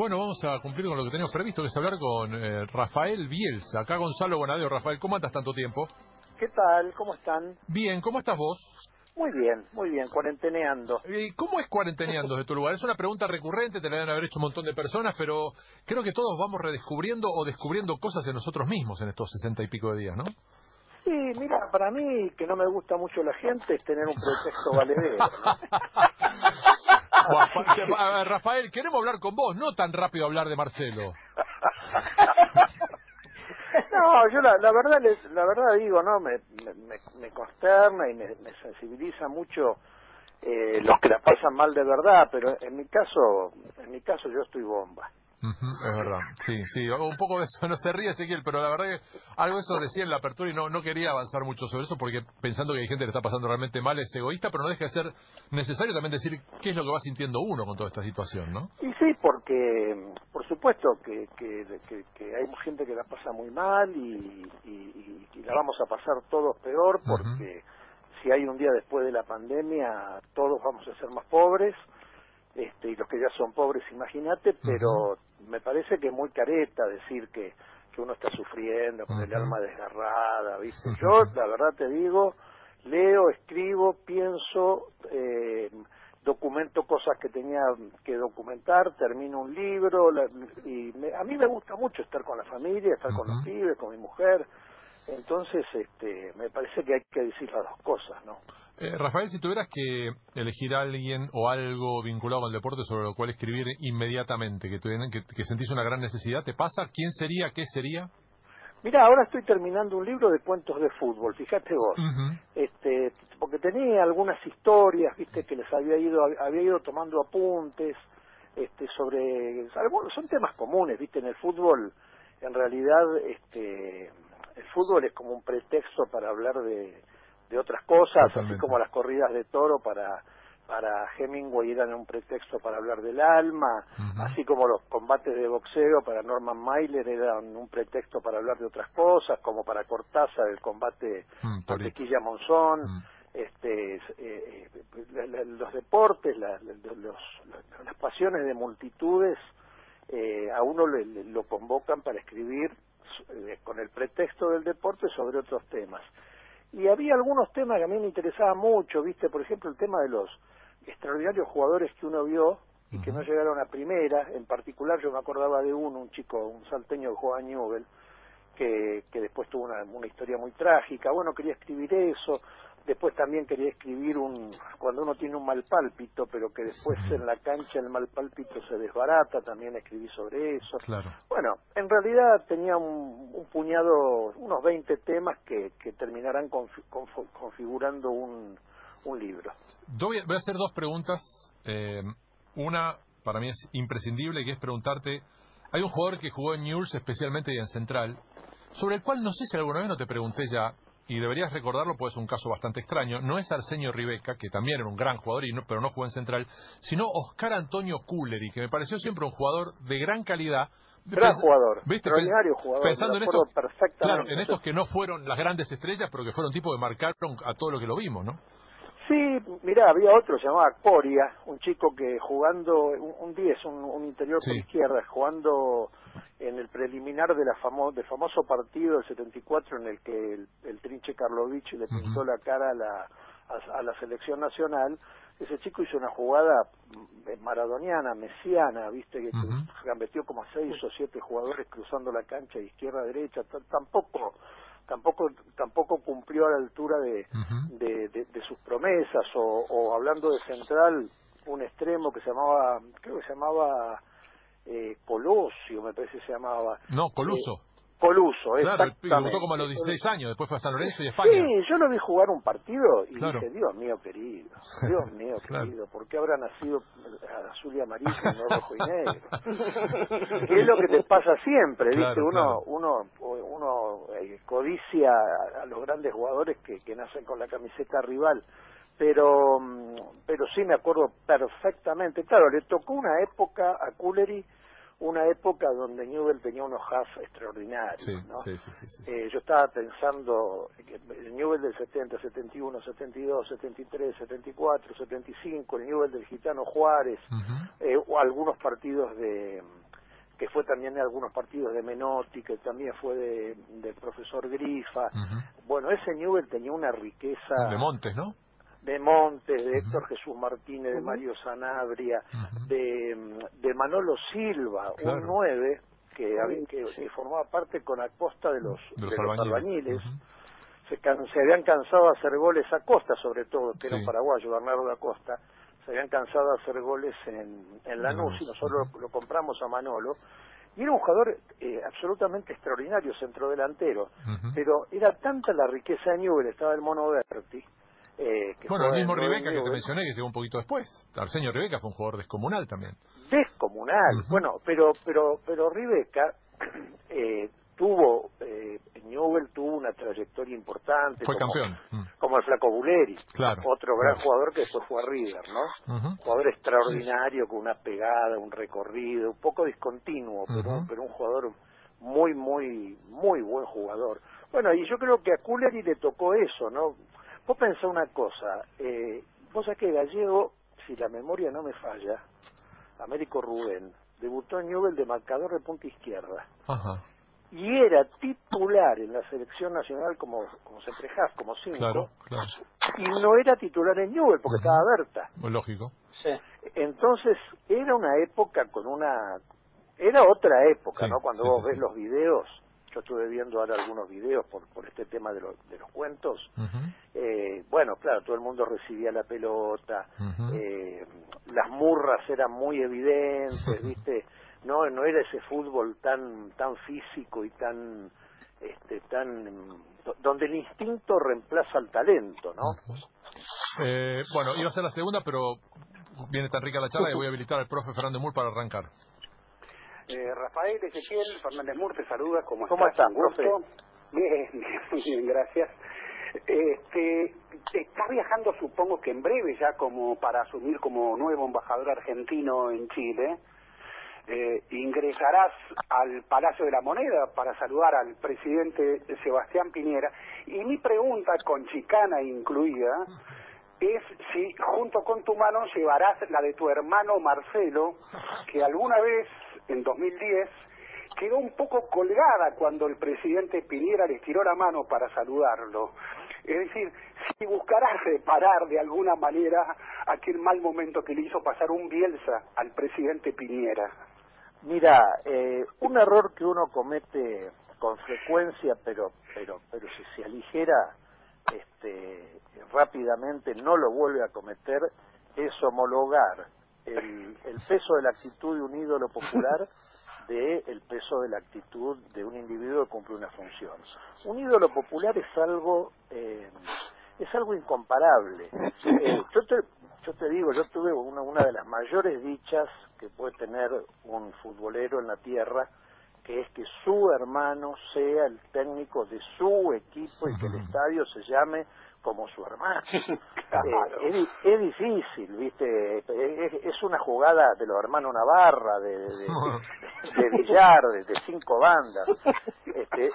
Bueno, vamos a cumplir con lo que teníamos previsto, que es hablar con eh, Rafael Bielsa. Acá Gonzalo Bonadeo. Rafael, ¿cómo andas tanto tiempo? ¿Qué tal? ¿Cómo están? Bien, ¿cómo estás vos? Muy bien, muy bien, cuarenteneando. Eh, ¿Cómo es cuarenteneando desde tu lugar? Es una pregunta recurrente, te la deben haber hecho un montón de personas, pero creo que todos vamos redescubriendo o descubriendo cosas en nosotros mismos en estos sesenta y pico de días, ¿no? Sí, mira, para mí que no me gusta mucho la gente es tener un pretexto valedero. ¿no? Rafael, queremos hablar con vos, no tan rápido hablar de Marcelo. No, yo la, la verdad les, la verdad digo, no, me, me, me- consterna y me, me sensibiliza mucho eh, los que la pasan mal de verdad, pero en mi caso, en mi caso yo estoy bomba. Ujú, es verdad, sí, sí, un poco de eso, no se ríe Ezequiel, pero la verdad que algo de eso decía en la apertura y no, no quería avanzar mucho sobre eso porque pensando que hay gente que le está pasando realmente mal es egoísta, pero no deja de ser necesario también decir qué es lo que va sintiendo uno con toda esta situación, ¿no? Y sí, porque por supuesto que, que, que- que hay gente que la pasa muy mal y, y- y- y la vamos a pasar todos peor porque si hay un día después de la pandemia todos vamos a ser más pobres este, y los que ya son pobres imagínate, pero me parece que es muy careta decir que, que uno está sufriendo con el alma desgarrada, ¿viste? Yo la verdad te digo, leo, escribo, pienso, eh, documento cosas que tenía que documentar, termino un libro la- y me- a mí me gusta mucho estar con la familia, estar con los pibes, con mi mujer. Entonces, este, me parece que hay que decir las dos cosas, ¿no? Eh, Rafael, si tuvieras que elegir a alguien o algo vinculado al deporte sobre lo cual escribir inmediatamente, que, tuvieran- que, que sentís una gran necesidad, ¿te pasa? ¿Quién sería? ¿Qué sería? Mira, ahora estoy terminando un libro de cuentos de fútbol, fíjate vos. Este porque tenía algunas historias viste que les había ido había ido tomando apuntes este sobre algunos son temas comunes viste en el fútbol en realidad este el fútbol es como un pretexto para hablar de, de otras cosas Totalmente. así como las corridas de toro para para Hemingway eran un pretexto para hablar del alma, así como los combates de boxeo para Norman Mailer eran un pretexto para hablar de otras cosas, como para Cortázar el combate Mm, Torito. Mantequilla Monzón, Mm. este, es, eh, eh, la- la- los deportes, la- la- los- los- las pasiones de multitudes, eh, a uno le- le- lo convocan para escribir eh, con el pretexto del deporte sobre otros temas. Y había algunos temas que a mí me interesaban mucho, viste, por ejemplo, el tema de los extraordinarios jugadores que uno vio y que no llegaron a primera, en particular yo me acordaba de uno, un chico, un salteño que jugaba Newell, que, que después tuvo una, una historia muy trágica. Bueno, quería escribir eso. Después también quería escribir un cuando uno tiene un mal pálpito, pero que después en la cancha el mal pálpito se desbarata. También escribí sobre eso. Claro. Bueno, en realidad tenía un, un puñado, unos 20 temas que, que terminarán confi- confo- configurando un, un libro. Voy a, hacer dos preguntas. Eh, una, para mí es imprescindible, que es preguntarte, hay un jugador que jugó en Newell's, especialmente en Central, sobre el cual no sé si alguna vez no te pregunté ya, y deberías recordarlo, pues es un caso bastante extraño, no es Arsenio Ribeca, que también era un gran jugador, y no- pero no jugó en Central, sino Oscar Antonio Culleri, que me pareció siempre un jugador de gran calidad. Gran jugador, ¿viste? extraordinario jugador, Pensando en estos, claro, en estos que no fueron las grandes estrellas, pero que fueron tipos que marcaron a todo lo que lo vimos, ¿no? Sí, mira, había otro, se llamaba Coria, un chico que jugando, un, un 10, un, un interior por izquierda, jugando en el preliminar de la famo- del famoso partido del 74 en el que el, el Trinche Karlovich le pintó la cara a la, a, a la selección nacional, ese chico hizo una jugada mm, maradoniana, mesiana, viste, que Ujú. gambeteó como seis o siete jugadores cruzando la cancha de izquierda a derecha, t- tampoco tampoco tampoco cumplió a la altura de, Ujú. de, de- de sus promesas o, o hablando de central un extremo que se llamaba creo que se llamaba eh, Colosio me parece que se llamaba No, Coluso. Coluso Claro, debutó como a los 16 años, después fue a San Lorenzo y España. Sí, yo lo vi jugar un partido y Claro. dije, Dios mío querido, Dios mío Claro. querido, ¿por qué habrá nacido azul y amarillo y no rojo y negro? que es lo que te pasa siempre, ¿viste? Claro, uno claro. uno uno eh, codicia a, los grandes jugadores que, que nacen con la camiseta rival. Pero, mm, pero sí me acuerdo perfectamente. Claro, le tocó una época a Culleri una época donde Newell tenía unos half extraordinarios, Sí, ¿no? sí, sí. Eh, yo estaba pensando que el Newell del 70, 71, 72, 73, 74, 75, el Newell del Gitano Juárez, Ujú. eh, o algunos partidos de que fue también en algunos partidos de Menotti, que también fue de, del profesor Grifa. Bueno, ese Newell tenía una riqueza... De Montes, ¿no? De Montes, de Héctor Jesús Martínez, de Mario Sanabria, de, de Manolo Silva, un nueve que, que, formaba parte con Acosta de los, de los, albañiles. se, se, habían cansado de hacer goles a Costa, sobre todo, que era un paraguayo, Bernardo Acosta, se habían cansado de hacer goles en, en Lanús y nosotros lo, compramos a Manolo. Y era un jugador eh, absolutamente extraordinario, centrodelantero, pero era tanta la riqueza de Newell, estaba el Mono Berti, eh, bueno, el mismo Rebeca que te mencioné, que llegó un poquito después. Arsenio Rebeca fue un jugador descomunal también. Descomunal, bueno, pero pero pero Rebeca eh, tuvo, eh, Newell tuvo una trayectoria importante. Fue campeón. Mm. Como el Flaco Buleri, otro gran jugador que después fue a River, ¿no? Jugador extraordinario, con una pegada, un recorrido, un poco discontinuo, pero, pero un jugador muy, muy, muy buen jugador. Bueno, y yo creo que a Culleri le tocó eso, ¿no? Vos pensá una cosa, eh, vos sabés que Gallego, si la memoria no me falla, Américo Rubén, debutó en Newell de marcador de punta izquierda. Y era titular en la selección nacional como, como Centrejaz, como cinco. Y no era titular en Newell porque estaba Berta. Muy lógico. Sí. Entonces, era una época con una... Era otra época, ¿no? Cuando vos ves los videos yo estuve viendo ahora algunos videos por, por este tema de, de los cuentos. eh, bueno, claro, todo el mundo recibía la pelota, eh, las murras eran muy evidentes, ¿viste? No, no era ese fútbol tan, tan físico y tan, este, tan, donde el instinto reemplaza al talento, ¿no? eh, bueno, iba a ser la segunda, pero viene tan rica la charla que voy a habilitar al profe Fernando Mur para arrancar. Eh, Rafael Ezequiel Fernández Mur te saluda. ¿Cómo, ¿Cómo estás? Gusto. Bien, bien, bien, gracias. Este, estás viajando, supongo que en breve ya, como para asumir como nuevo embajador argentino en Chile. Eh, ingresarás al Palacio de la Moneda para saludar al presidente Sebastián Piñera. Y mi pregunta, con chicana incluida, es si junto con tu mano llevarás la de tu hermano Marcelo, que alguna vez en 2010, quedó un poco colgada cuando el presidente Piñera le tiró la mano para saludarlo. Es decir, si buscarás reparar de alguna manera aquel mal momento que le hizo pasar un Bielsa al presidente Piñera. Mira, eh, un error que uno comete con frecuencia, pero pero pero si se aligera este, rápidamente, no lo vuelve a cometer, es homologar el, peso de la actitud de un ídolo popular de el peso de la actitud de un individuo que cumple una función. Un ídolo popular es algo eh, es algo incomparable. Eh, yo, te, yo te digo, yo tuve una, una de las mayores dichas que puede tener un futbolero en la tierra, que es que su hermano sea el técnico de su equipo y que el estadio se llame como su hermano. Eh, es, difícil, ¿viste? Es, una jugada de los hermanos Navarra, de, de, billar, de, cinco bandas. Este,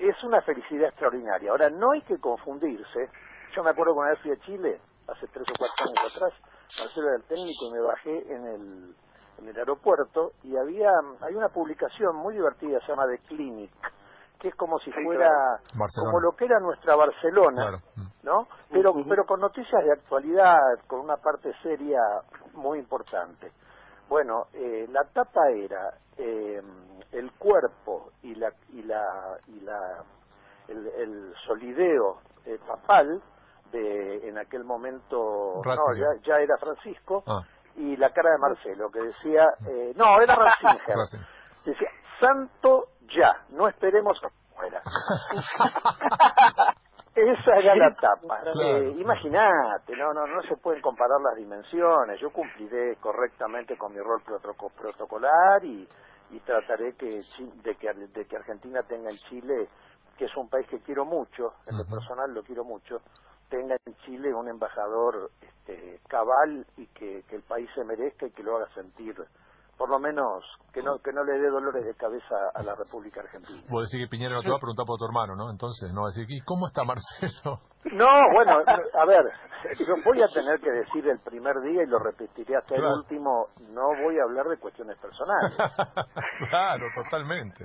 es una felicidad extraordinaria. Ahora, no hay que confundirse. Yo me acuerdo cuando fui a Chile, hace tres o cuatro años atrás, Marcelo era el técnico y me bajé en el, en el aeropuerto y había hay una publicación muy divertida, se llama The Clinic que es como si fuera como lo que era nuestra Barcelona, ¿no? Pero pero con noticias de actualidad, con una parte seria muy importante. Bueno, eh, la tapa era eh, el cuerpo y la y la y la el, solideo eh, papal de en aquel momento no ya, ya era Francisco ah. y la cara de Marcelo que decía eh, no era Ratzinger decía santo ya, no esperemos a muera. Esa era la tapa. Eh, Imagínate, no, no, no se pueden comparar las dimensiones. Yo cumpliré correctamente con mi rol protocolar y, y trataré que, de, que, de que Argentina tenga en Chile, que es un país que quiero mucho, en lo personal lo quiero mucho, tenga en Chile un embajador este, cabal y que, que el país se merezca y que lo haga sentir por lo menos que no que no le dé dolores de cabeza a la República Argentina. Vos decís que Piñera no te va a preguntar por tu hermano, ¿no? Entonces, no va a decir, ¿y cómo está Marcelo? No, bueno, a ver, yo voy a tener que decir el primer día y lo repetiré hasta el último, no voy a hablar de cuestiones personales. claro, totalmente.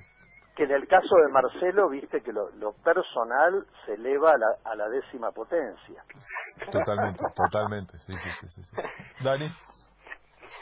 Que en el caso de Marcelo, viste que lo, personal se eleva a la, a la décima potencia. Totalmente, totalmente, sí, sí, sí. sí. Dani.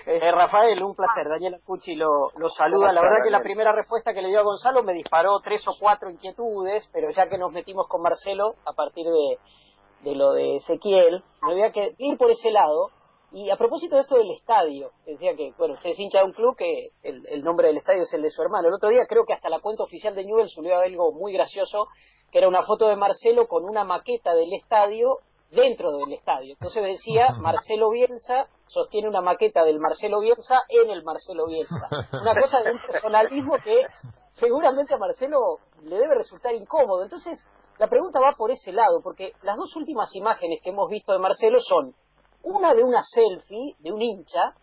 Eh, Rafael, un placer. Daniel Cucci lo, lo saluda. La verdad que la primera respuesta que le dio a Gonzalo me disparó tres o cuatro inquietudes, pero ya que nos metimos con Marcelo a partir de, de lo de Ezequiel, me voy a ir por ese lado. Y a propósito de esto del estadio, decía que, bueno, usted es hincha de un club que el, el, nombre del estadio es el de su hermano. El otro día creo que hasta la cuenta oficial de Newell subió algo muy gracioso, que era una foto de Marcelo con una maqueta del estadio dentro del estadio. Entonces decía, Marcelo Bielsa sostiene una maqueta del Marcelo Bielsa en el Marcelo Bielsa. Una cosa de un personalismo que seguramente a Marcelo le debe resultar incómodo. Entonces, la pregunta va por ese lado, porque las dos últimas imágenes que hemos visto de Marcelo son una de una selfie de un hincha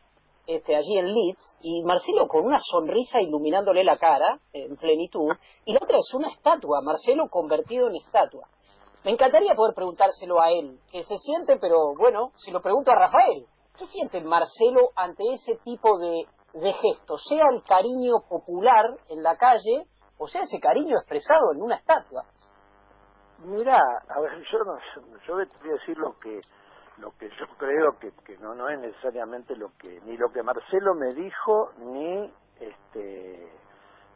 este, allí en Leeds y Marcelo con una sonrisa iluminándole la cara en plenitud y la otra es una estatua, Marcelo convertido en estatua. Me encantaría poder preguntárselo a él, que se siente, pero bueno, si lo pregunto a Rafael, ¿qué siente Marcelo ante ese tipo de, de gestos? Sea el cariño popular en la calle o sea ese cariño expresado en una estatua. Mira, a ver, yo no, yo voy a decir lo que lo que yo creo que, que no no es necesariamente lo que ni lo que Marcelo me dijo ni este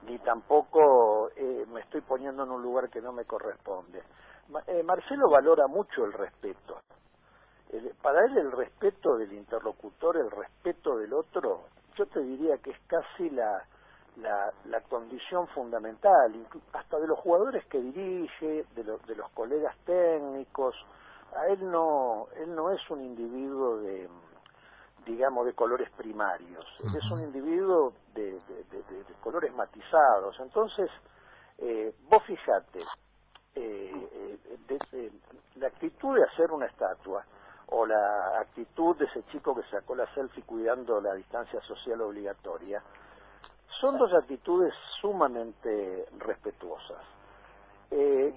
ni tampoco eh, me estoy poniendo en un lugar que no me corresponde. Eh, Marcelo valora mucho el respeto. para él el respeto del interlocutor, el respeto del otro, yo te diría que es casi la, la, la condición fundamental, hasta de los jugadores que dirige, de, de los colegas técnicos. A él no, él no es un individuo de, digamos, de colores primarios. Él es un individuo de, de, colores matizados. Entonces, eh, vos fijate, eh, eh, la actitud de hacer una estatua o la actitud de ese chico que sacó la selfie cuidando la distancia social obligatoria, son dos actitudes sumamente respetuosas. Eh,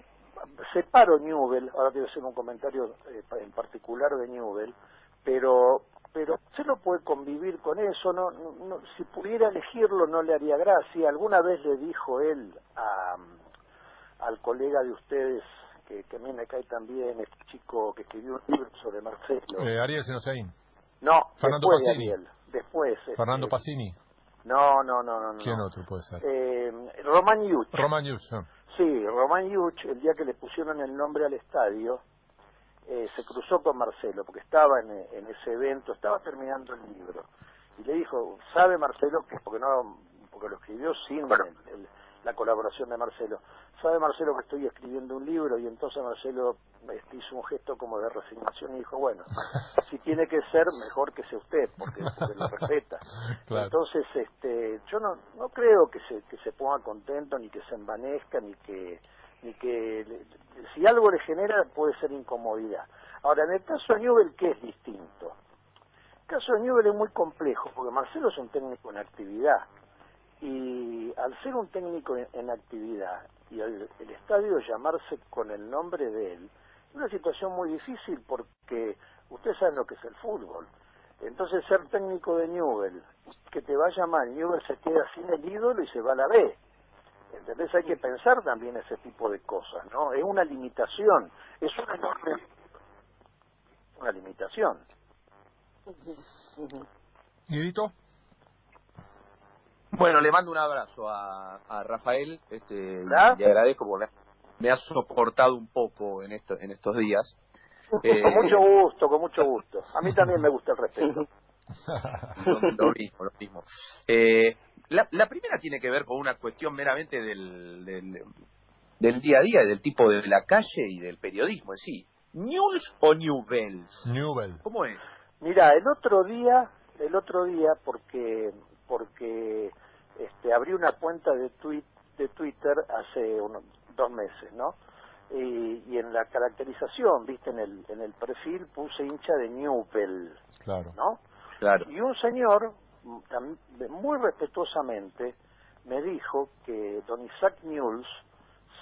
separo Newell, ahora quiero hacer un comentario eh, en particular de Newell, pero pero se lo puede convivir con eso, no, no, si pudiera elegirlo no le haría gracia. Alguna vez le dijo él a, al colega de ustedes, que, que a mí me cae también, este chico que escribió un libro sobre Marcelo. Eh, Ariel Senosaín. No, Fernando después Pacini. De Ariel, después. Fernando este, Pacini. No, no, no, no. ¿Quién no. otro puede ser? Eh, Roman Yuch. Roman Yuch. ah. Sí, Roman Yuch, el día que le pusieron el nombre al estadio, eh, se cruzó con Marcelo, porque estaba en, en ese evento, estaba terminando el libro. Y le dijo, ¿sabe Marcelo que porque no porque lo escribió sin el- el- la colaboración de Marcelo. ¿Sabe Marcelo que estoy escribiendo un libro? Y entonces Marcelo este, hizo un gesto como de resignación y dijo, bueno, si tiene que ser, mejor que sea usted, porque, porque lo respeta. Claro. Entonces, este, yo no, no creo que se, que se ponga contento, ni que se envanezca, ni que, ni que, le- si algo le genera, puede ser incomodidad. Ahora, en el caso de Newell, ¿qué es distinto? El caso de Newell es muy complejo, porque Marcelo es un técnico en actividad, y al ser un técnico en, actividad, y el, estadio llamarse con el nombre de él, es una situación muy difícil porque ustedes saben lo que es el fútbol. Entonces ser técnico de Newell, que te vaya mal, Newell se queda sin el ídolo y se va a la B. ¿Entendés? Hay que pensar también ese tipo de cosas, ¿no? Es una limitación, es una enorme una limitación. ¿Guidito? Bueno, le mando un abrazo a, a Rafael este, le agradezco porque me ha soportado un poco en, esto, en estos días. Eh, Con mucho gusto, con mucho gusto. A mí también me gusta el respeto. lo, mismo, lo mismo. Eh, la, la primera tiene que ver con una cuestión meramente del, del, del día a día, del tipo de la calle y del periodismo en sí. ¿News o Newells? Newell. ¿Cómo es? Mira, el otro día, el otro día, porque porque este, abrí una cuenta de, tweet, de Twitter hace unos dos meses, ¿no? Y, y en la caracterización, viste, en el, en el perfil puse hincha de Newpel, Claro. ¿no? Claro. Y un señor muy respetuosamente me dijo que don Isaac Mules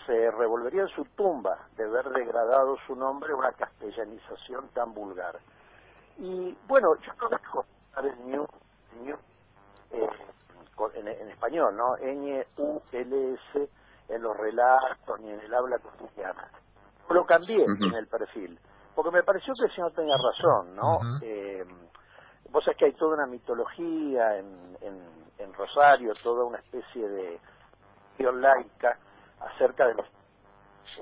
se revolvería en su tumba de ver degradado su nombre a una castellanización tan vulgar. Y bueno, yo no dejo el New, eh, en, español, ¿no? N-U-L-S en los relatos ni en el habla cotidiana. Lo cambié en el perfil, porque me pareció que el señor tenía razón, ¿no? eh, vos sabés que hay toda una mitología en, en, Rosario, toda una especie de laica acerca de los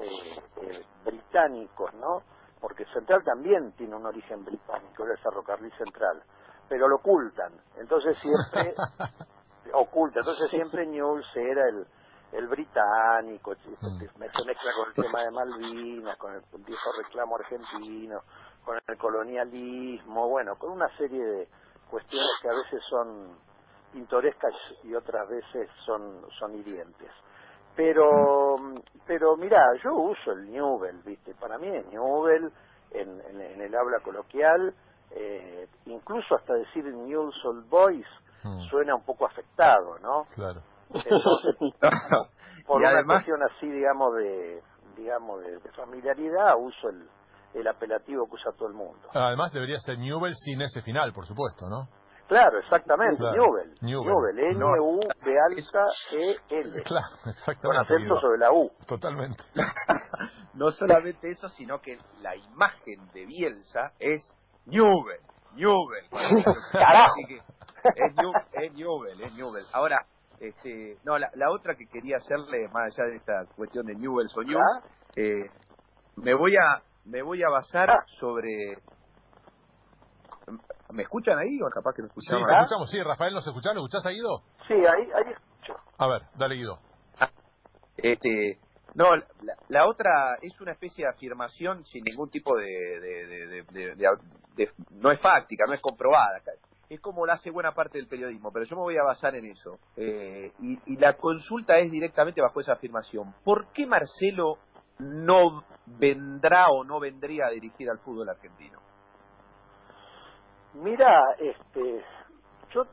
eh, eh, británicos, ¿no? Porque Central también tiene un origen británico, el ferrocarril central, pero lo ocultan. Entonces siempre oculta, entonces siempre Newell's era el el británico, se mezcla con el tema de Malvinas, con el viejo reclamo argentino, con el colonialismo, bueno, con una serie de cuestiones que a veces son pintorescas y otras veces son, son hirientes. Pero, pero mira, yo uso el Newell, ¿viste? Para mí es Newell en, en, el habla coloquial, eh, incluso hasta decir Newell's Old Boys mm. suena un poco afectado, ¿no? Claro. por una cuestión así, digamos, de digamos de, familiaridad, uso el, el apelativo que usa todo el mundo. Además debería ser Newell sin ese final, por supuesto, ¿no? Claro, exactamente, Newell. Newell, N-U-B alta E-L. Claro, exactamente. Con acento sobre la U. Totalmente. no solamente eso, sino que la imagen de Bielsa es Newell, Newell. Carajo. Es, Newell, es Newell. Ahora, este, no, la, la, otra que quería hacerle, más allá de esta cuestión de Newell's o New, eh, me voy a me voy a basar ah. sobre ¿Me escuchan ahí o capaz que no escuchamos? Sí, escuchamos, sí, Rafael, ¿nos escuchás? ¿Lo escuchás ahí, Guido? Sí, ahí, ahí escucho. A ver, dale, Guido. Ah, este, no, la, la, otra es una especie de afirmación sin ningún tipo de, de, de, de, no es fáctica, no es comprobada es como la hace buena parte del periodismo, pero yo me voy a basar en eso. Eh, y, la consulta es directamente bajo esa afirmación. ¿Por qué Marcelo no vendrá o no vendría a dirigir al fútbol argentino? Mira, este, yo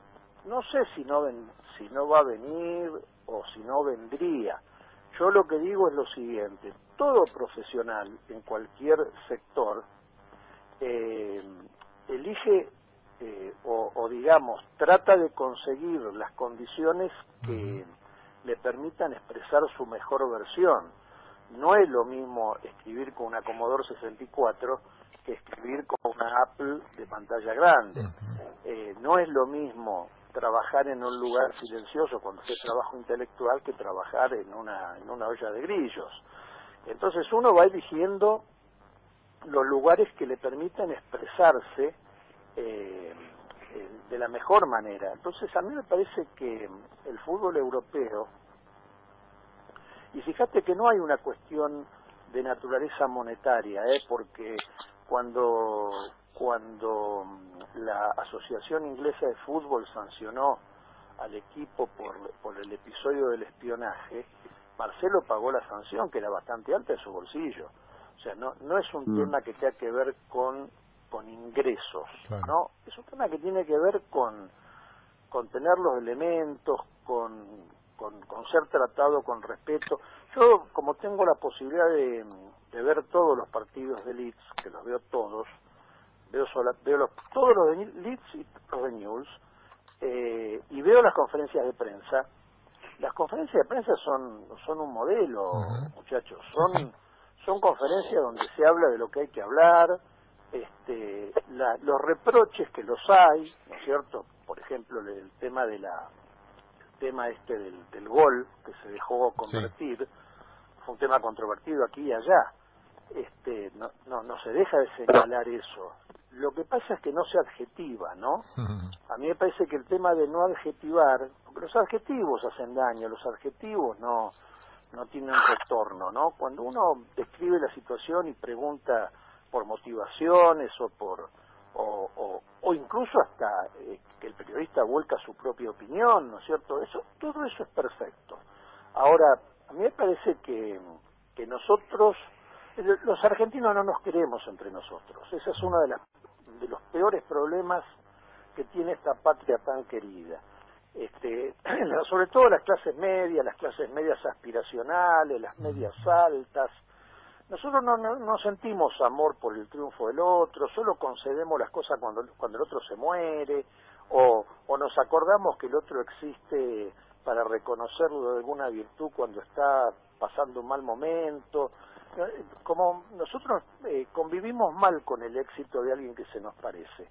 no sé si no va a venir o si no vendría. Yo lo que digo es lo siguiente: todo profesional en cualquier sector eh, elige eh, o, digamos, trata de conseguir las condiciones que le permitan expresar su mejor versión. No es lo mismo escribir con una Commodore 64 que escribir con una Apple de pantalla grande. Eh, no es lo mismo trabajar en un lugar silencioso cuando es trabajo intelectual que trabajar en una, en una olla de grillos. Entonces uno va eligiendo los lugares que le permitan expresarse eh, eh, de la mejor manera. Entonces a mí me parece que el fútbol europeo, y fíjate que no hay una cuestión de naturaleza monetaria, ¿eh? porque cuando, cuando la Asociación Inglesa de Fútbol sancionó al equipo por, por el episodio del espionaje, Marcelo pagó la sanción, que era bastante alta en su bolsillo. O sea, no, no es un mm. tema que tenga que ver con con ingresos, ¿no? Es un tema que tiene que ver con, con tener los elementos, con, con, ser tratado con respeto. Yo, como tengo la posibilidad de, de ver todos los partidos de Leeds, que los veo todos, veo, sola, veo los, todos los de Leeds y los de News, eh, y veo las conferencias de prensa, las conferencias de prensa son, son un modelo, muchachos, son, son conferencias donde se habla de lo que hay que hablar, este, los reproches que los hay, ¿no es cierto? Por ejemplo, el tema de la el tema este del, del gol que se dejó convertir fue un tema controvertido aquí y allá. Este, no, no, no se deja de señalar eso. Lo que pasa es que no se adjetiva, ¿no? A mí me parece que el tema de no adjetivar, porque los adjetivos hacen daño, los adjetivos no no tienen retorno, ¿no? Cuando uno describe la situación y pregunta por motivaciones o por o, incluso hasta eh, que el periodista vuelca su propia opinión, ¿no es cierto? Eso, todo eso es perfecto. Ahora, a mí me parece que, que nosotros, los argentinos no nos queremos entre nosotros. Ese es uno de, las, de los peores problemas que tiene esta patria tan querida. Este, sobre todo las clases medias, las clases medias aspiracionales, las medias altas. Nosotros no, no, sentimos amor por el triunfo del otro, solo concedemos las cosas cuando, cuando el otro se muere, o, o nos acordamos que el otro existe para reconocerlo de alguna virtud cuando está pasando un mal momento. Como nosotros eh, convivimos mal con el éxito de alguien que se nos parece.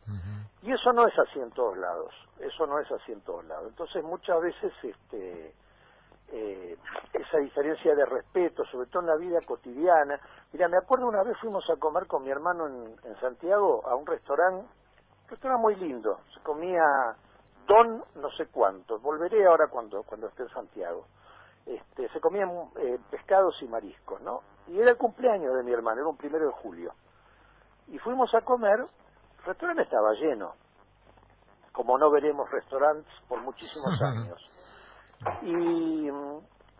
Y eso no es así en todos lados. Eso no es así en todos lados. Entonces muchas veces este eh, esa diferencia de respeto, sobre todo en la vida cotidiana. Mira, me acuerdo una vez fuimos a comer con mi hermano en, en Santiago a un restaurante, un restaurante muy lindo. Se comía don no sé cuánto. Volveré ahora cuando cuando esté en Santiago. Este, se comían eh, pescados y mariscos, ¿no? Y era el cumpleaños de mi hermano, era un primero de julio. Y fuimos a comer, el restaurante estaba lleno, como no veremos restaurantes por muchísimos años. Y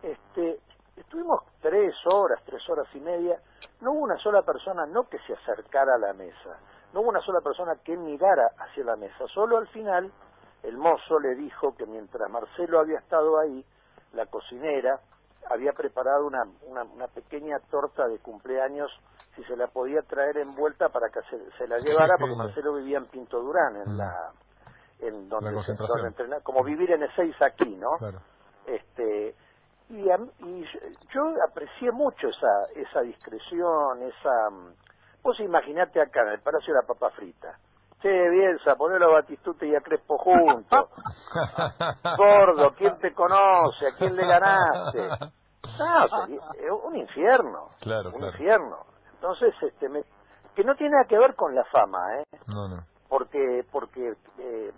este, estuvimos tres horas, tres horas y media, no hubo una sola persona, no que se acercara a la mesa, no hubo una sola persona que mirara hacia la mesa, solo al final el mozo le dijo que mientras Marcelo había estado ahí, la cocinera había preparado una, una, pequeña torta de cumpleaños, si se la podía traer envuelta para que se, la llevara, porque Marcelo vivía en Pinto Durán, en mm. la en donde, se, donde como vivir en E6 aquí, ¿no? Este, y, y yo aprecié mucho esa esa discreción, esa... Vos imaginate acá en el Palacio de la Papa Frita, Che, Bielsa, ponelo a Batistuta y a Crespo juntos. Gordo, ¿quién te conoce? ¿A quién le ganaste? No, es un infierno. Claro, un infierno. Entonces, este, me, que no tiene nada que ver con la fama, ¿eh? No, no. Porque, porque eh,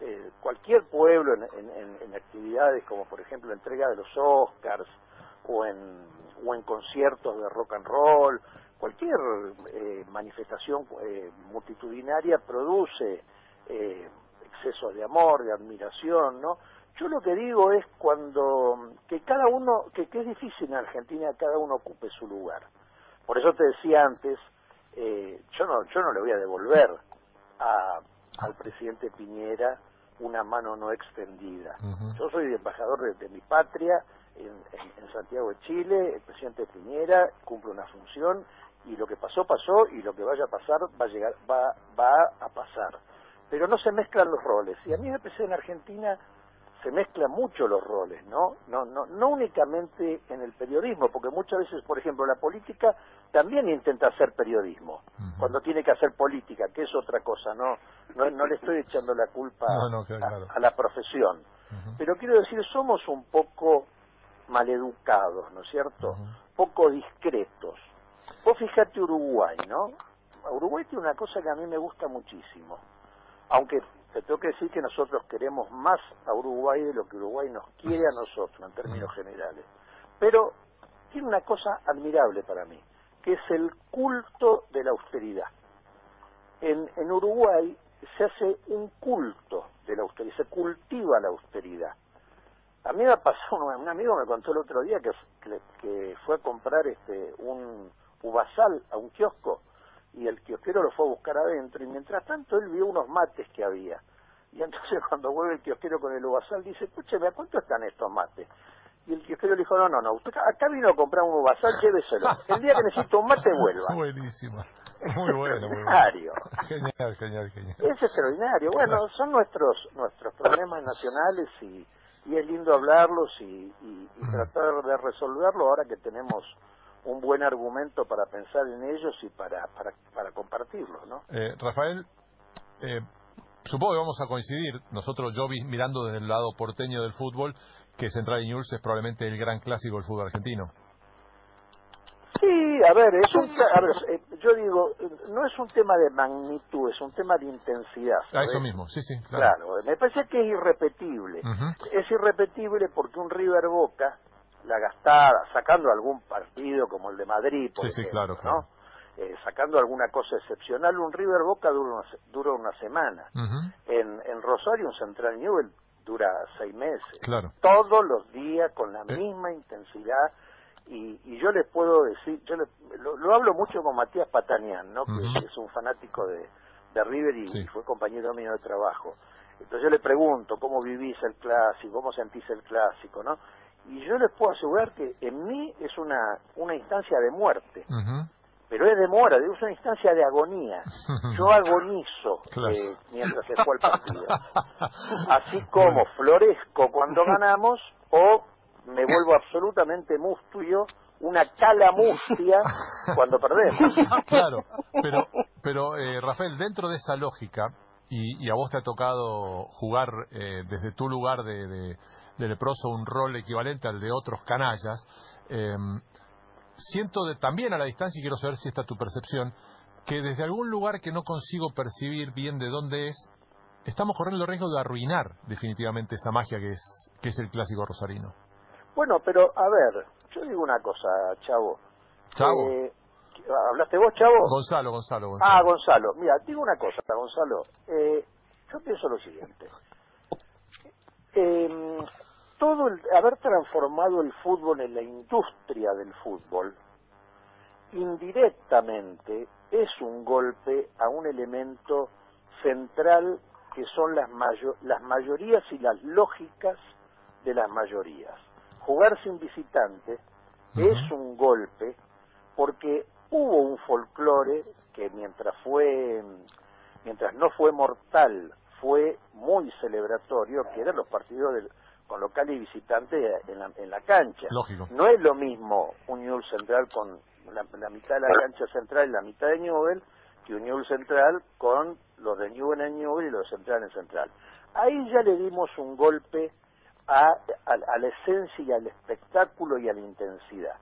eh, cualquier pueblo en, en, en, actividades como, por ejemplo, la entrega de los Oscars o en, o en conciertos de rock and roll cualquier eh, manifestación eh, multitudinaria produce eh, excesos de amor, de admiración, ¿no? Yo lo que digo es cuando que cada uno, que, que es difícil en Argentina cada uno ocupe su lugar. Por eso te decía antes, eh, yo no, yo no le voy a devolver a, al presidente Piñera una mano no extendida. Yo soy embajador de, de mi patria en, en, en, Santiago de Chile, el presidente Piñera cumple una función y lo que pasó pasó y lo que vaya a pasar va a llegar va va a pasar. Pero no se mezclan los roles. Y a mí me parece en Argentina se mezclan mucho los roles no no no no únicamente en el periodismo porque muchas veces por ejemplo la política también intenta hacer periodismo cuando tiene que hacer política que es otra cosa no no, no le estoy echando la culpa a, la profesión. Pero quiero decir somos un poco maleducados no es cierto poco discretos. Vos fijate Uruguay, ¿no? Uruguay tiene una cosa que a mí me gusta muchísimo. Aunque te tengo que decir que nosotros queremos más a Uruguay de lo que Uruguay nos quiere a nosotros en términos generales. Pero tiene una cosa admirable para mí, que es el culto de la austeridad. En, en Uruguay se hace un culto de la austeridad, se cultiva la austeridad. A mí me pasó, un amigo me contó el otro día que, que fue a comprar este un, Ubasal a un kiosco y el kiosquero lo fue a buscar adentro y mientras tanto él vio unos mates que había. Y entonces cuando vuelve el kiosquero con el Ubasal dice, escúcheme, ¿a cuánto están estos mates? Y el kiosquero le dijo, no, no, no, usted acá vino a comprar un Ubasal, lléveselo. El día que necesite un mate vuelva. Buenísimo. Muy bueno, muy bueno. Genial, genial, genial. Es extraordinario. Bueno, son nuestros nuestros problemas nacionales y, y es lindo hablarlos y, y, y tratar de resolverlo ahora que tenemos un buen argumento para pensar en ellos y para, para, para compartirlos, ¿no? Eh, Rafael, eh, supongo que vamos a coincidir, nosotros, yo vi, mirando desde el lado porteño del fútbol, que Central y es probablemente el gran clásico del fútbol argentino. Sí, a ver, es un, a ver, eh, yo digo, no es un tema de magnitud, es un tema de intensidad. Ah, eso mismo, sí, sí. Claro, me parece que es irrepetible. Es irrepetible porque un River Boca la gastada, sacando algún partido como el de Madrid, por ejemplo, ¿no? Eh, sacando alguna cosa excepcional, un River Boca dura una, dura una semana. en, en Rosario, un Central Newell dura seis meses. Claro. Todos los días con la eh. misma intensidad. Y, y, yo les puedo decir, yo lo, hablo mucho con Matías Patanián, ¿no? que es un fanático de, de River y, fue compañero mío de trabajo. Entonces yo le pregunto, ¿cómo vivís el clásico? ¿Cómo sentís el clásico? ¿no? Y yo les puedo asegurar que en mí es una, una instancia de muerte. Pero es de mora, es una instancia de agonía. Yo agonizo eh, mientras se juega el partido. Así como florezco cuando ganamos o me vuelvo absolutamente mustio una cala mustia cuando perdemos. Claro, pero, pero eh, Rafael, dentro de esa lógica, y, a vos te ha tocado jugar eh, desde tu lugar de, de, leproso un rol equivalente al de otros canallas, em, siento de, también a la distancia, y quiero saber si está tu percepción, que desde algún lugar que no consigo percibir bien de dónde es, estamos corriendo el riesgo de arruinar definitivamente esa magia que es, que es el clásico rosarino. Bueno, pero a ver, yo digo una cosa, Chavo. Chavo. Eh, ¿Hablaste vos, Chavo? Gonzalo, Gonzalo, Gonzalo. Ah, Gonzalo. Mira, digo una cosa, Gonzalo. Eh, yo pienso lo siguiente. Eh, todo el, haber transformado el fútbol en la industria del fútbol, indirectamente es un golpe a un elemento central que son las, las mayorías y las lógicas de las mayorías. Jugar sin visitantes es un golpe porque hubo un folclore que mientras fue mientras no fue mortal fue muy celebratorio que eran los partidos del, con local y visitante en la, en la cancha. No es lo mismo un Newell Central con la, mitad de la cancha central y la mitad de Newell que un Newell Central con los de Newell en Newell y los de Central en Central. Ahí ya le dimos un golpe a, la esencia y al espectáculo y a la intensidad.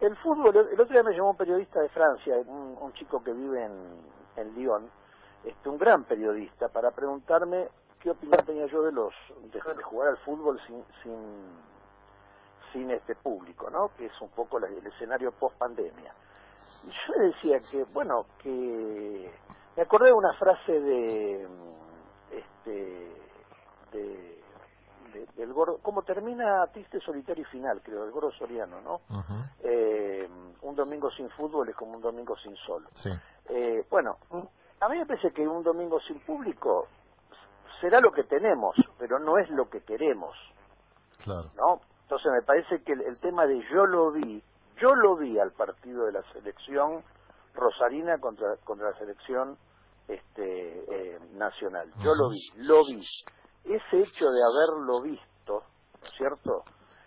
El fútbol, el otro día me llamó un periodista de Francia, un, chico que vive en, en Lyon, este, un gran periodista, para preguntarme qué opinión tenía yo de los de, jugar al fútbol sin, sin sin este público, ¿no? Que es un poco el escenario post pandemia. Y yo decía que, bueno, que me acordé de una frase de este de del gordo, como termina triste, solitario y final, creo, el gordo soriano, ¿no? Eh, un domingo sin fútbol es como un domingo sin sol. Eh, bueno, a mí me parece que un domingo sin público será lo que tenemos, pero no es lo que queremos. Claro. ¿No? Entonces me parece que el, tema de yo lo vi, yo lo vi al partido de la selección rosarina contra contra la selección este eh, nacional. Yo lo vi, lo vi ese hecho de haberlo visto, ¿no es cierto?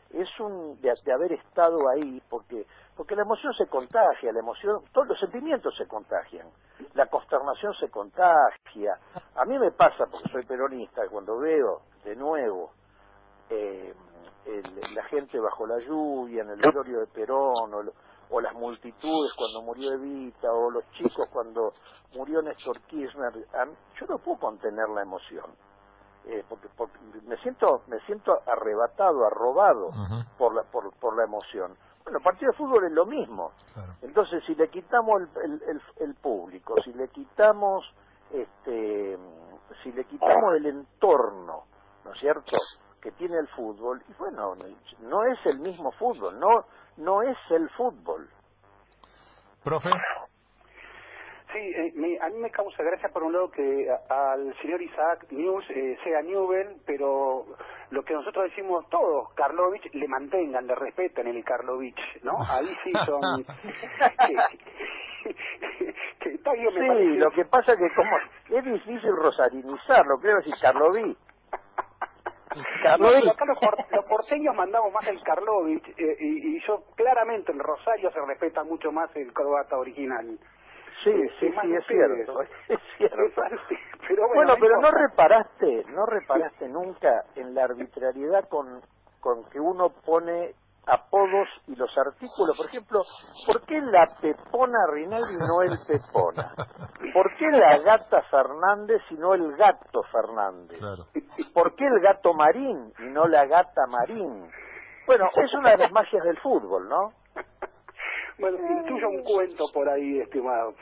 Es un de, haber estado ahí, porque porque la emoción se contagia, la emoción, todos los sentimientos se contagian, la consternación se contagia. A mí me pasa, porque soy peronista, cuando veo de nuevo eh, la gente bajo la lluvia, en el velorio de Perón, o, o, las multitudes cuando murió Evita, o los chicos cuando murió Néstor Kirchner, yo no puedo contener la emoción eh, porque, me siento me siento arrebatado, arrobado por, la, por, por la emoción. Bueno, el partido de fútbol es lo mismo. Entonces, si le quitamos el, el, el, público, si le quitamos este si le quitamos el entorno, ¿no es cierto?, que tiene el fútbol, y bueno, no es el mismo fútbol, no no es el fútbol. Profe. Sí, eh, a mí me causa gracia por un lado que al señor Isaac News eh, sea Newell, pero lo que nosotros decimos todos, Karlovich, le mantengan, le respeten el Karlovich, ¿no? Ahí sí son... que, está bien, me sí, lo que pasa que como es difícil rosarinizarlo, creo decir Karlovich. Karlovich. acá los, porteños mandamos más el Karlovich eh, y, y yo claramente en Rosario se respeta mucho más el croata original. Sí, sí, sí, es cierto, es cierto. Pero bueno, pero no reparaste, no reparaste nunca en la arbitrariedad con, con que uno pone apodos y los artículos. Por ejemplo, ¿por qué la Pepona Rinaldi y no el Pepona? ¿Por qué la gata Fernández y no el gato Fernández? ¿Por qué el gato Marín y no la gata Marín? Bueno, es una de las magias del fútbol, ¿no? Bueno, intuyo un cuento por ahí, estimado.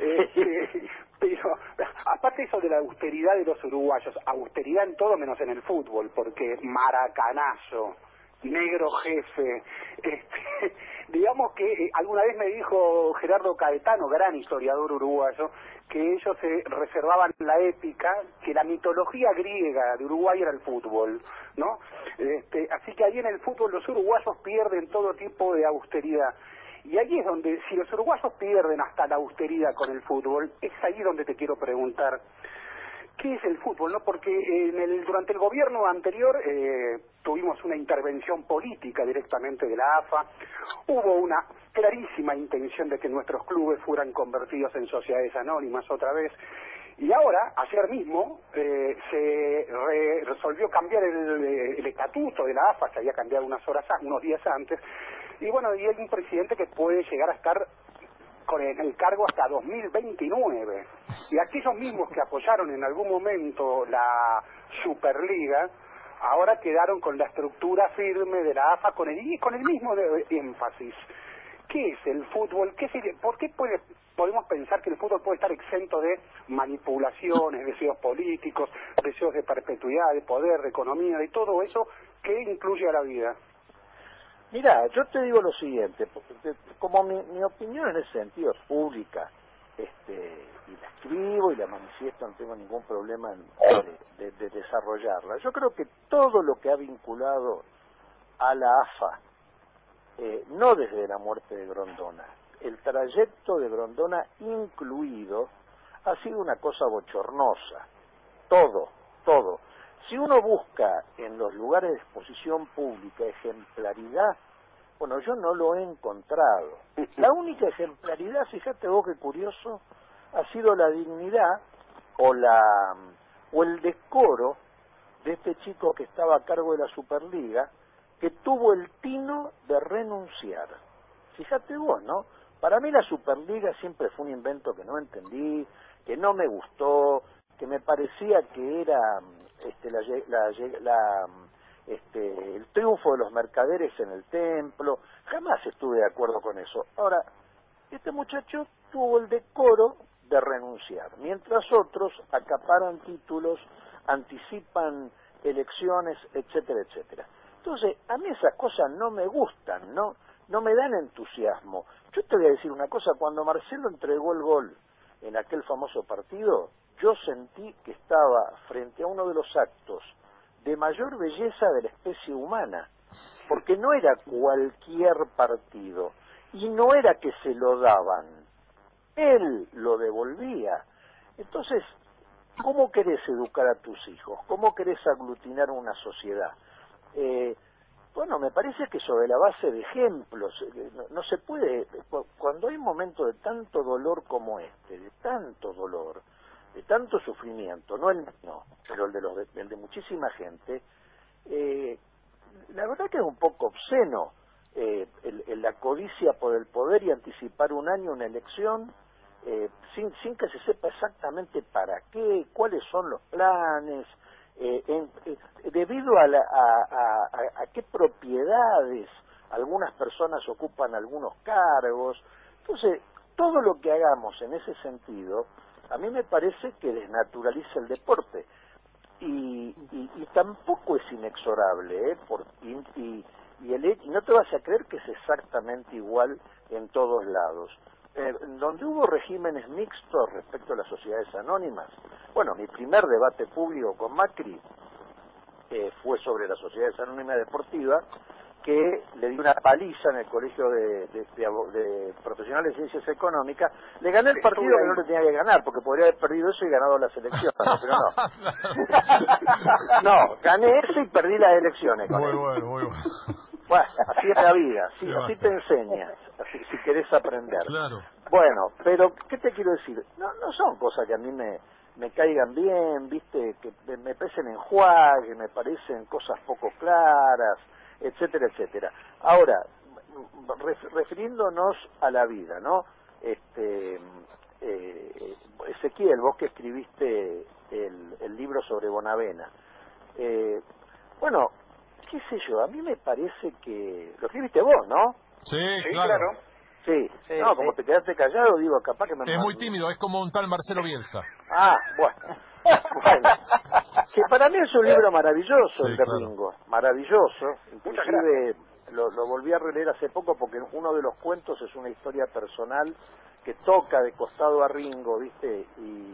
Este, pero, aparte eso de la austeridad de los uruguayos, austeridad en todo menos en el fútbol, porque maracanazo, negro jefe. Este, digamos que eh, alguna vez me dijo Gerardo Caetano, gran historiador uruguayo, que ellos se reservaban la épica, que la mitología griega de Uruguay era el fútbol, ¿no? Este, así que ahí en el fútbol los uruguayos pierden todo tipo de austeridad. Y ahí es donde, si los uruguayos pierden hasta la austeridad con el fútbol, es ahí donde te quiero preguntar, ¿qué es el fútbol? no Porque en el, durante el gobierno anterior eh, tuvimos una intervención política directamente de la AFA, hubo una clarísima intención de que nuestros clubes fueran convertidos en sociedades anónimas otra vez, y ahora, ayer mismo, eh, se resolvió cambiar el, el, estatuto de la AFA, se había cambiado unas horas, unos días antes, y bueno, y hay un presidente que puede llegar a estar con el cargo hasta 2029. Y aquellos mismos que apoyaron en algún momento la Superliga, ahora quedaron con la estructura firme de la AFA con el, con el mismo énfasis. ¿Qué es el fútbol? ¿Qué ¿Por qué puede, podemos pensar que el fútbol puede estar exento de manipulaciones, deseos políticos, deseos de perpetuidad, de poder, de economía, de todo eso que incluye a la vida? Mira, yo te digo lo siguiente, como mi, opinión en ese sentido es pública, este, y la escribo y la manifiesto, no tengo ningún problema de, desarrollarla. Yo creo que todo lo que ha vinculado a la AFA, eh, no desde la muerte de Grondona, el trayecto de Grondona incluido, ha sido una cosa bochornosa. Todo, todo. Si uno busca en los lugares de exposición pública ejemplaridad, bueno, yo no lo he encontrado. La única ejemplaridad, fíjate vos qué curioso, ha sido la dignidad o la o el decoro de este chico que estaba a cargo de la Superliga, que tuvo el tino de renunciar. Fíjate vos, ¿no? Para mí la Superliga siempre fue un invento que no entendí, que no me gustó, que me parecía que era este, la, la, este, el triunfo de los mercaderes en el templo. Jamás estuve de acuerdo con eso. Ahora, este muchacho tuvo el decoro de renunciar, mientras otros acaparan títulos, anticipan elecciones, etcétera, etcétera. Entonces, a mí esas cosas no me gustan, no, no me dan entusiasmo. Yo te voy a decir una cosa, cuando Marcelo entregó el gol en aquel famoso partido, yo sentí que estaba frente a uno de los actos de mayor belleza de la especie humana, porque no era cualquier partido, y no era que se lo daban, él lo devolvía. Entonces, ¿cómo querés educar a tus hijos? ¿Cómo querés aglutinar una sociedad? Eh, bueno, me parece que sobre la base de ejemplos, eh, no, se puede, cuando hay un momento de tanto dolor como este, de tanto dolor, de tanto sufrimiento, no el mío, pero el de, los el de muchísima gente, eh, la verdad que es un poco obsceno eh, el, la codicia por el poder y anticipar un año una elección eh, sin, sin que se sepa exactamente para qué, cuáles son los planes, eh, debido a, la, a, qué propiedades algunas personas ocupan algunos cargos. Entonces, todo lo que hagamos en ese sentido a mí me parece que desnaturaliza el deporte y, y, tampoco es inexorable, ¿eh? Por, y, y, el, y no te vas a creer que es exactamente igual en todos lados. Eh, donde hubo regímenes mixtos respecto a las sociedades anónimas. Bueno, mi primer debate público con Macri eh, fue sobre las sociedades anónimas deportivas que le di una paliza en el colegio de, de, profesionales de ciencias económicas, le gané el partido que no le tenía que ganar, porque podría haber perdido eso y ganado las elecciones, pero no. no, gané eso y perdí las elecciones. muy bueno, muy bueno. Bueno, así es la vida, así, así te enseñas, así, si querés aprender. Claro. Bueno, pero, ¿qué te quiero decir? No, no son cosas que a mí me, me caigan bien, viste, que me pesen en que me parecen cosas poco claras, etcétera, etcétera. Ahora, refiriéndonos a la vida, ¿no? Este, eh, Ezequiel, vos que escribiste el, el libro sobre Bonavena, eh, bueno, qué sé yo, a mí me parece que... Lo escribiste vos, ¿no? Sí, claro. Sí, no, como te quedaste callado, digo, capaz que me... Es muy tímido, es como un tal Marcelo Bielsa. Ah, bueno. Bueno, que para mí es un libro maravilloso el de Ringo, maravilloso, inclusive lo, lo volví a releer hace poco porque uno de los cuentos es una historia personal que toca de costado a Ringo, ¿viste? Y,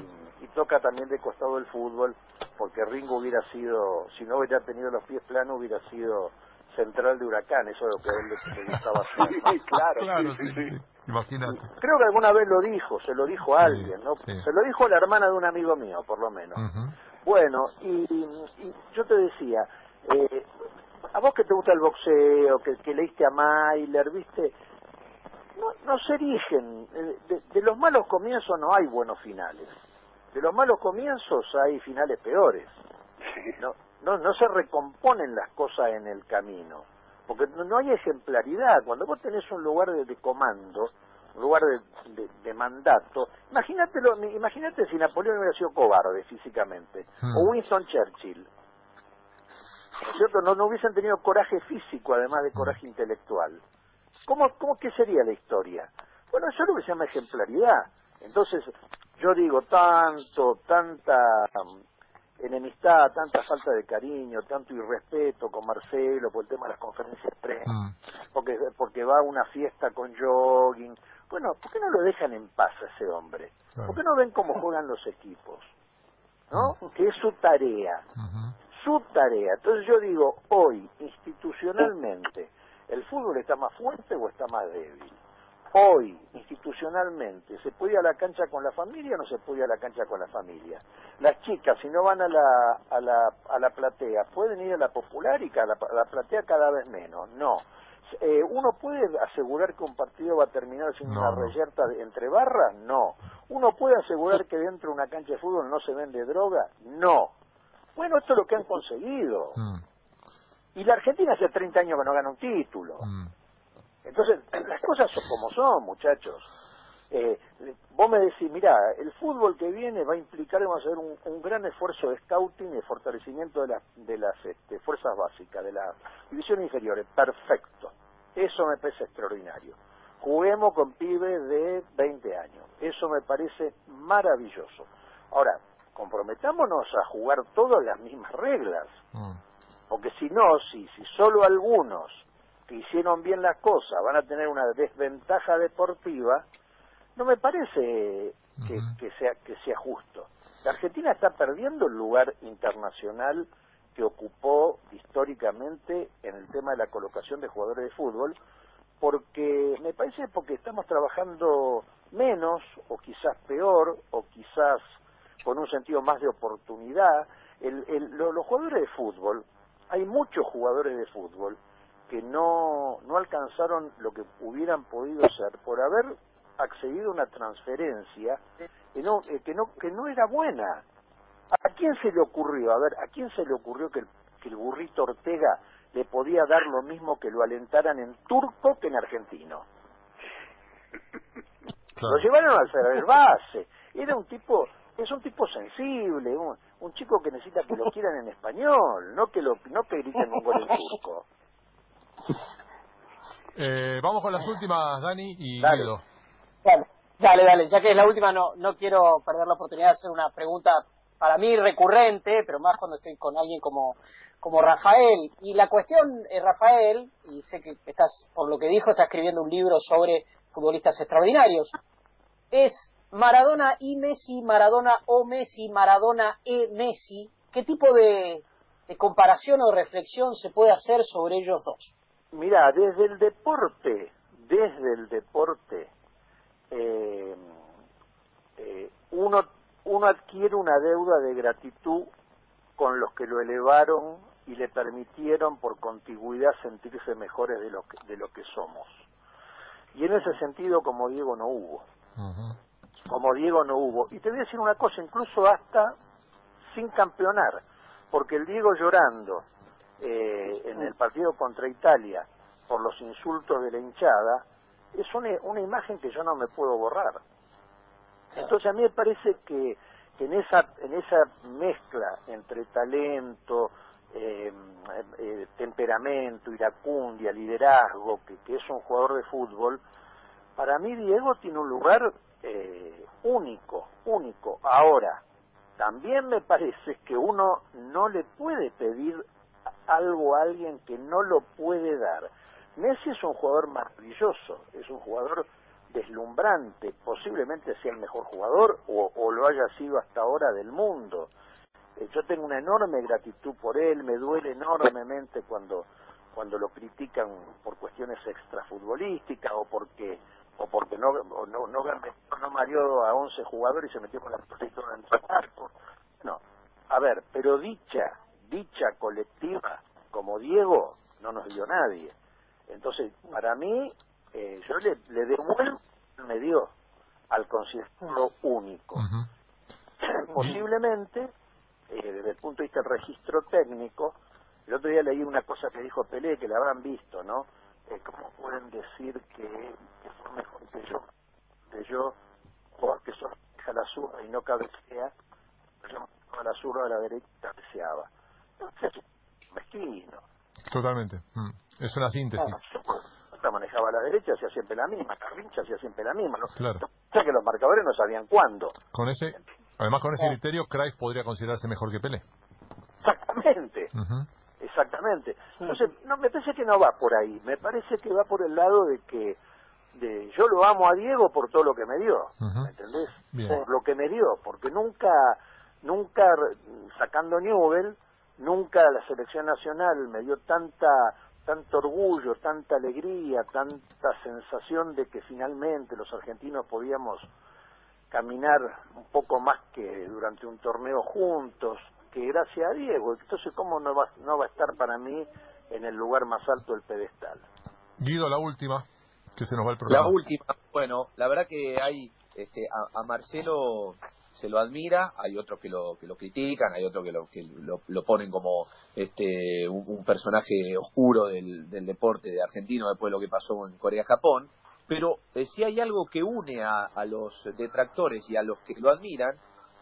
toca también de costado el fútbol, porque Ringo hubiera sido, si no hubiera tenido los pies planos, hubiera sido central de Huracán, eso es lo que a él le, gustaba hacer. claro, claro sí, sí, Imagínate. Creo que alguna vez lo dijo, se lo dijo a alguien, ¿no? Se lo dijo la hermana de un amigo mío, por lo menos. Bueno, y, yo te decía, eh, a vos que te gusta el boxeo, que, que leíste a Myler, ¿viste? no, no se erigen. Eh, de, los malos comienzos no hay buenos finales. De los malos comienzos hay finales peores. No, no, no se recomponen las cosas en el camino. Porque no, hay ejemplaridad. Cuando vos tenés un lugar de, comando, un lugar de, de, mandato, imagínatelo, imagínate si Napoleón hubiera sido cobarde físicamente, hmm. o Winston Churchill. ¿No es cierto? No, no hubiesen tenido coraje físico, además de coraje intelectual. ¿Cómo, cómo qué sería la historia? Bueno, eso es lo que se llama ejemplaridad. Entonces, yo digo, tanto, tanta enemistad, tanta falta de cariño, tanto irrespeto con Marcelo por el tema de las conferencias pre, mm. porque, porque va a una fiesta con jogging. Bueno, ¿por qué no lo dejan en paz a ese hombre? ¿Por qué no ven cómo juegan los equipos? ¿No? Mm. Que es su tarea. Su tarea. Entonces yo digo, hoy, institucionalmente, ¿El fútbol está más fuerte o está más débil? Hoy, institucionalmente, ¿se puede ir a la cancha con la familia o no se puede ir a la cancha con la familia? Las chicas, si no van a la, a la, a la platea, ¿pueden ir a la popular y a la, la platea cada vez menos? No. Eh, ¿Uno puede asegurar que un partido va a terminar sin una reyerta entre barras? No. ¿Uno puede asegurar que dentro de una cancha de fútbol no se vende droga? No. Bueno, esto es lo que han conseguido. Mm. Y la Argentina hace 30 años que no gana un título. Mm. Entonces, las cosas son como son, muchachos. Eh, vos me decís, mira, el fútbol que viene va a implicar, vamos a hacer un, gran esfuerzo de scouting y de fortalecimiento de, las de las este, fuerzas básicas, de las divisiones inferiores. Perfecto. Eso me parece extraordinario. Juguemos con pibes de 20 años. Eso me parece maravilloso. Ahora, comprometámonos a jugar todas las mismas reglas. Mm. Porque si no, si, si solo algunos que hicieron bien las cosas van a tener una desventaja deportiva, no me parece que, sea, que sea justo. La Argentina está perdiendo el lugar internacional que ocupó históricamente en el tema de la colocación de jugadores de fútbol, porque me parece porque estamos trabajando menos, o quizás peor, o quizás con un sentido más de oportunidad. los jugadores de fútbol hay muchos jugadores de fútbol que no, no alcanzaron lo que hubieran podido ser por haber accedido a una transferencia que no, eh, que no, que no era buena. ¿A quién se le ocurrió? A ver, ¿a quién se le ocurrió que el, que el burrito Ortega le podía dar lo mismo que lo alentaran en turco que en argentino? Lo llevaron al ser base. Era un tipo es un tipo sensible, un, chico que necesita que lo quieran en español, no que lo no que griten un gol en turco. Eh, vamos con las últimas, Dani y dale. Dale, dale, dale, ya que es la última, no, no quiero perder la oportunidad de hacer una pregunta para mí recurrente, pero más cuando estoy con alguien como, como Rafael. Y la cuestión, eh, Rafael, y sé que estás, por lo que dijo, está escribiendo un libro sobre futbolistas extraordinarios, es Maradona y Messi, Maradona o Messi, Maradona e Messi, ¿qué tipo de, comparación o reflexión se puede hacer sobre ellos dos? Mira, desde el deporte, desde el deporte, eh, eh, uno, uno adquiere una deuda de gratitud con los que lo elevaron y le permitieron por contigüidad sentirse mejores de lo que, de lo que somos. Y en ese sentido, como Diego, no hubo como Diego no hubo. Y te voy a decir una cosa, incluso hasta sin campeonar, porque el Diego llorando eh, en el partido contra Italia por los insultos de la hinchada es una, una imagen que yo no me puedo borrar. Entonces a mí me parece que, en esa en esa mezcla entre talento, eh, eh, temperamento, iracundia, liderazgo, que, que es un jugador de fútbol, para mí Diego tiene un lugar eh, único, único. Ahora, también me parece que uno no le puede pedir algo a alguien que no lo puede dar. Messi es un jugador maravilloso, es un jugador deslumbrante, posiblemente sea el mejor jugador o, lo haya sido hasta ahora del mundo. Eh, yo tengo una enorme gratitud por él, me duele enormemente cuando cuando lo critican por cuestiones extrafutbolísticas o porque o porque no o no no, no mareó a 11 jugadores y se metió con la protectora en arco. No, a ver, pero dicha dicha colectiva como Diego no nos dio nadie. Entonces, para mí, eh, yo le, le devuelvo me dio al considerarlo único. Posiblemente, eh, desde el punto de vista del registro técnico, el otro día leí una cosa que dijo Pelé, que la habrán visto, ¿no? Eh, ¿Cómo pueden decir que, que son mejor que yo? Que yo, porque son a la zurda y no cabecea, yo a la zurda a la derecha cabeceaba. Entonces, mezquino. Totalmente. Mm. Es una síntesis. Manejaba a la derecha, hacía siempre la misma. Carrincha hacía siempre la misma. ¿no? Claro. O sea que los marcadores no sabían cuándo. Con ese, además con ese ah. criterio, Craig podría considerarse mejor que Pelé. Exactamente. Exactamente. Entonces, no, me parece que no va por ahí. Me parece que va por el lado de que de yo lo amo a Diego por todo lo que me dio. ¿Me entendés? Por lo que me dio. Porque nunca, nunca, sacando Newell, nunca la selección nacional me dio tanta tanto orgullo, tanta alegría, tanta sensación de que finalmente los argentinos podíamos caminar un poco más que durante un torneo juntos, que gracias a Diego. Entonces, ¿cómo no va, no va a estar para mí en el lugar más alto del pedestal? Guido, la última, que se nos va el programa. La última, bueno, la verdad que hay este, a Marcelo se lo admira, hay otros que lo, que lo critican, hay otros que lo, que lo, ponen como este un, personaje oscuro del, del, deporte de argentino después de lo que pasó en Corea-Japón, pero eh, si hay algo que une a, a, los detractores y a los que lo admiran,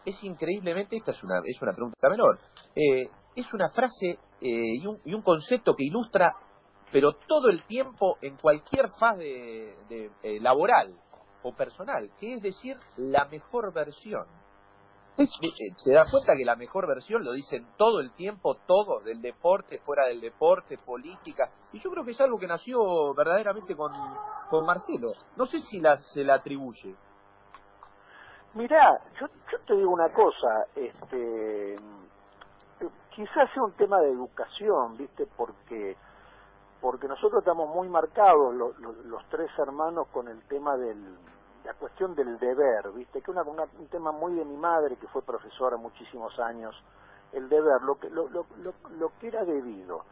es increíblemente, esta es una, es una pregunta menor, eh, es una frase eh, y, un, y un concepto que ilustra pero todo el tiempo en cualquier fase de, de laboral o personal, que es decir, la mejor versión. Eh, se da cuenta que la mejor versión lo dicen todo el tiempo, todo, del deporte, fuera del deporte, política. Y yo creo que es algo que nació verdaderamente con, con Marcelo. No sé si la, se la atribuye. Mirá, yo, yo te digo una cosa, este, quizás sea un tema de educación, ¿viste? Porque porque nosotros estamos muy marcados, los tres hermanos, con el tema del, la cuestión del deber, ¿viste? Que una, un tema muy de mi madre, que fue profesora muchísimos años, el deber, lo que, lo, lo, lo, que era debido.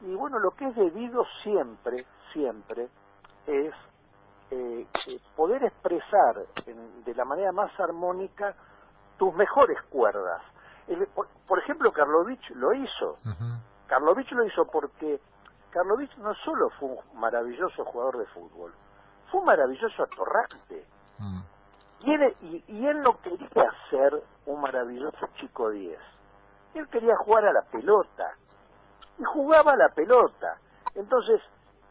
Y bueno, lo que es debido siempre, siempre, es eh, eh poder expresar de la manera más armónica tus mejores cuerdas. por, ejemplo, Karlovich lo hizo. Karlovich lo hizo porque Karlovich no solo fue un maravilloso jugador de fútbol, fue un maravilloso atorrante. Mm. Y, él, y, él no quería ser un maravilloso chico 10. Él quería jugar a la pelota. Y jugaba a la pelota. Entonces,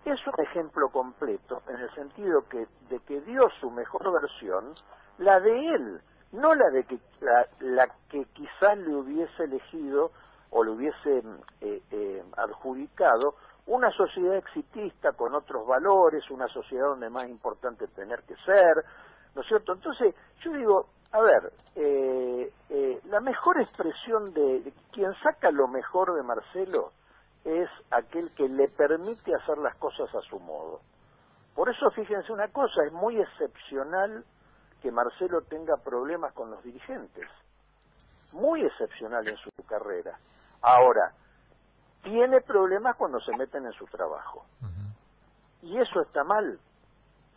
es un ejemplo completo en el sentido que de que dio su mejor versión, la de él, no la de que la, la que quizás le hubiese elegido o le hubiese eh, eh, adjudicado una sociedad exitista con otros valores, una sociedad donde más importante tener que ser, ¿no es cierto? Entonces, yo digo, a ver, eh, eh, la mejor expresión de, quien saca lo mejor de Marcelo es aquel que le permite hacer las cosas a su modo. Por eso, fíjense una cosa, es muy excepcional que Marcelo tenga problemas con los dirigentes. Muy excepcional en su carrera. Ahora, tiene problemas cuando se meten en su trabajo. Y eso está mal.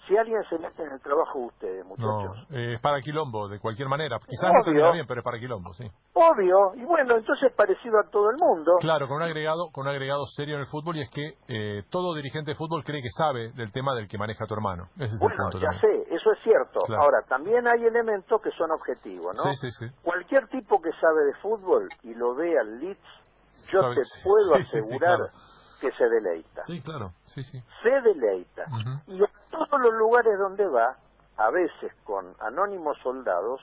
Si alguien se mete en el trabajo de ustedes, muchachos. No, eh, es para quilombo, de cualquier manera. Quizás no termina bien, pero es para quilombo, sí. Obvio, y bueno, entonces es parecido a todo el mundo. Claro, con un agregado, con un agregado serio en el fútbol y es que eh, todo dirigente de fútbol cree que sabe del tema del que maneja tu hermano. Ese es el punto ya sé, eso es cierto. Ahora, también hay elementos que son objetivos, ¿no? Sí, sí, sí. Cualquier tipo que sabe de fútbol y lo ve al Leeds yo te puedo asegurar que se deleita. Sí, claro, sí, sí. Se deleita. Y a todos los lugares donde va, a veces con anónimos soldados,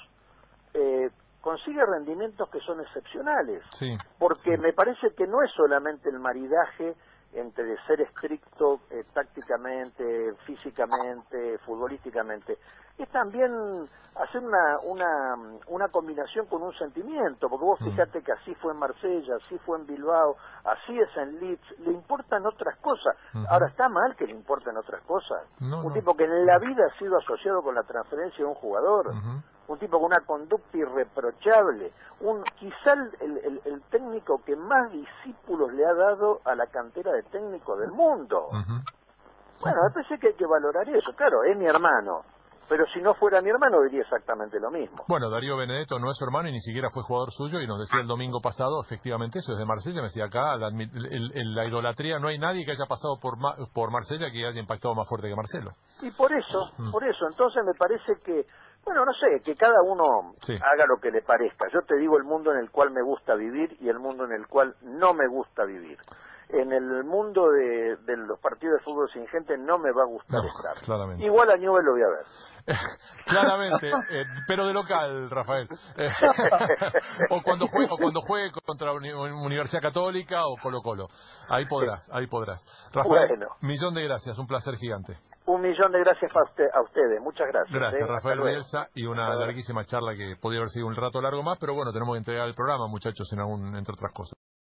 eh, consigue rendimientos que son excepcionales. Sí. Porque me parece que no es solamente el maridaje entre ser estricto eh, tácticamente, físicamente, futbolísticamente, es también hacer una, una, una combinación con un sentimiento, porque vos mm. fíjate que así fue en Marsella, así fue en Bilbao, así es en Leeds, le importan otras cosas. Ahora, ¿está mal que le importen otras cosas? un tipo que en la vida ha sido asociado con la transferencia de un jugador un tipo con una conducta irreprochable, un quizá el, el, técnico que más discípulos le ha dado a la cantera de técnicos del mundo. Bueno, me parece que hay que valorar eso. Claro, es mi hermano, pero si no fuera mi hermano diría exactamente lo mismo. Bueno, Darío Benedetto no es su hermano y ni siquiera fue jugador suyo y nos decía el domingo pasado efectivamente eso, desde Marsella me decía acá, la, la idolatría, no hay nadie que haya pasado por, por Marsella que haya impactado más fuerte que Marcelo. Y por eso, por eso, entonces me parece que bueno, no sé, que cada uno haga lo que le parezca. Yo te digo el mundo en el cual me gusta vivir y el mundo en el cual no me gusta vivir. En el mundo de, los partidos de fútbol sin gente no me va a gustar estar. Igual a Newell lo voy a ver. claramente, eh, pero de local, Rafael. o cuando juegue, o cuando juegue contra Universidad Católica o Colo Colo. Ahí podrás, ahí podrás. Rafael, millón de gracias, un placer gigante. Un millón de gracias a, a ustedes, muchas gracias. Gracias, ¿eh? Rafael Bielsa, y una larguísima charla que podría haber sido un rato largo más, pero bueno, tenemos que entregar el programa, muchachos, en algún, entre otras cosas.